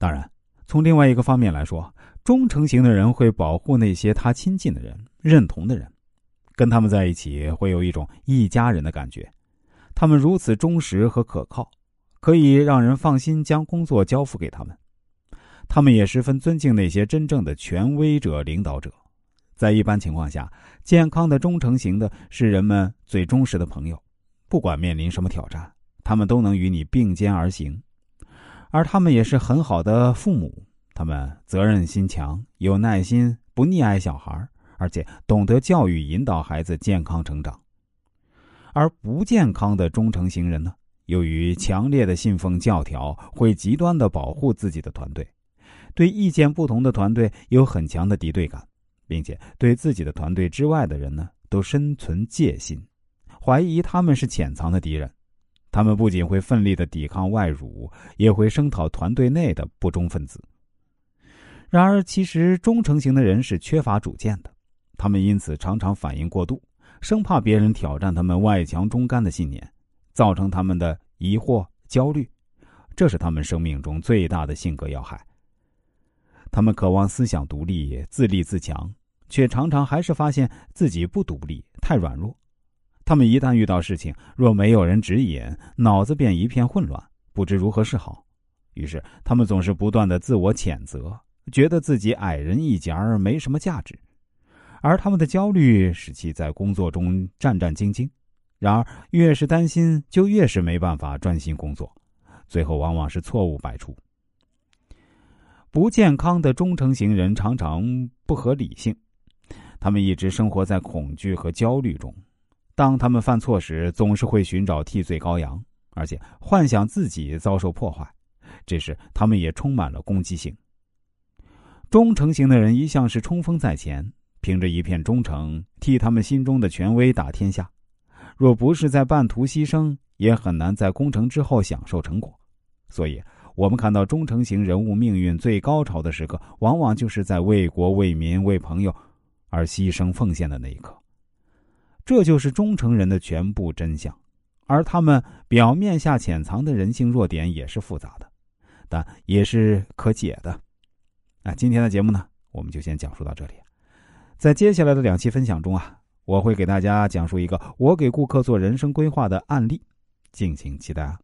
当然，从另外一个方面来说，忠诚型的人会保护那些他亲近的人、认同的人，跟他们在一起会有一种一家人的感觉。他们如此忠实和可靠，可以让人放心将工作交付给他们。他们也十分尊敬那些真正的权威者、领导者。在一般情况下，健康的忠诚型的是人们最忠实的朋友，不管面临什么挑战，他们都能与你并肩而行。而他们也是很好的父母，他们责任心强，有耐心，不溺爱小孩，而且懂得教育引导孩子健康成长。而不健康的忠诚型人呢，由于强烈的信奉教条，会极端的保护自己的团队，对意见不同的团队有很强的敌对感。并且对自己的团队之外的人呢，都深存戒心，怀疑他们是潜藏的敌人。他们不仅会奋力的抵抗外辱，也会声讨团队内的不忠分子。然而，其实忠诚型的人是缺乏主见的，他们因此常常反应过度，生怕别人挑战他们外强中干的信念，造成他们的疑惑、焦虑。这是他们生命中最大的性格要害。他们渴望思想独立、自立自强。却常常还是发现自己不独立，太软弱。他们一旦遇到事情，若没有人指引，脑子便一片混乱，不知如何是好。于是，他们总是不断的自我谴责，觉得自己矮人一截儿，没什么价值。而他们的焦虑使其在工作中战战兢兢。然而，越是担心，就越是没办法专心工作，最后往往是错误百出。不健康的忠诚型人常常不合理性。他们一直生活在恐惧和焦虑中，当他们犯错时，总是会寻找替罪羔羊，而且幻想自己遭受破坏。这时，他们也充满了攻击性。忠诚型的人一向是冲锋在前，凭着一片忠诚替他们心中的权威打天下。若不是在半途牺牲，也很难在攻城之后享受成果。所以，我们看到忠诚型人物命运最高潮的时刻，往往就是在为国为民为朋友。而牺牲奉献的那一刻，这就是忠诚人的全部真相。而他们表面下潜藏的人性弱点也是复杂的，但也是可解的。那，今天的节目呢，我们就先讲述到这里。在接下来的两期分享中啊，我会给大家讲述一个我给顾客做人生规划的案例，敬请期待啊。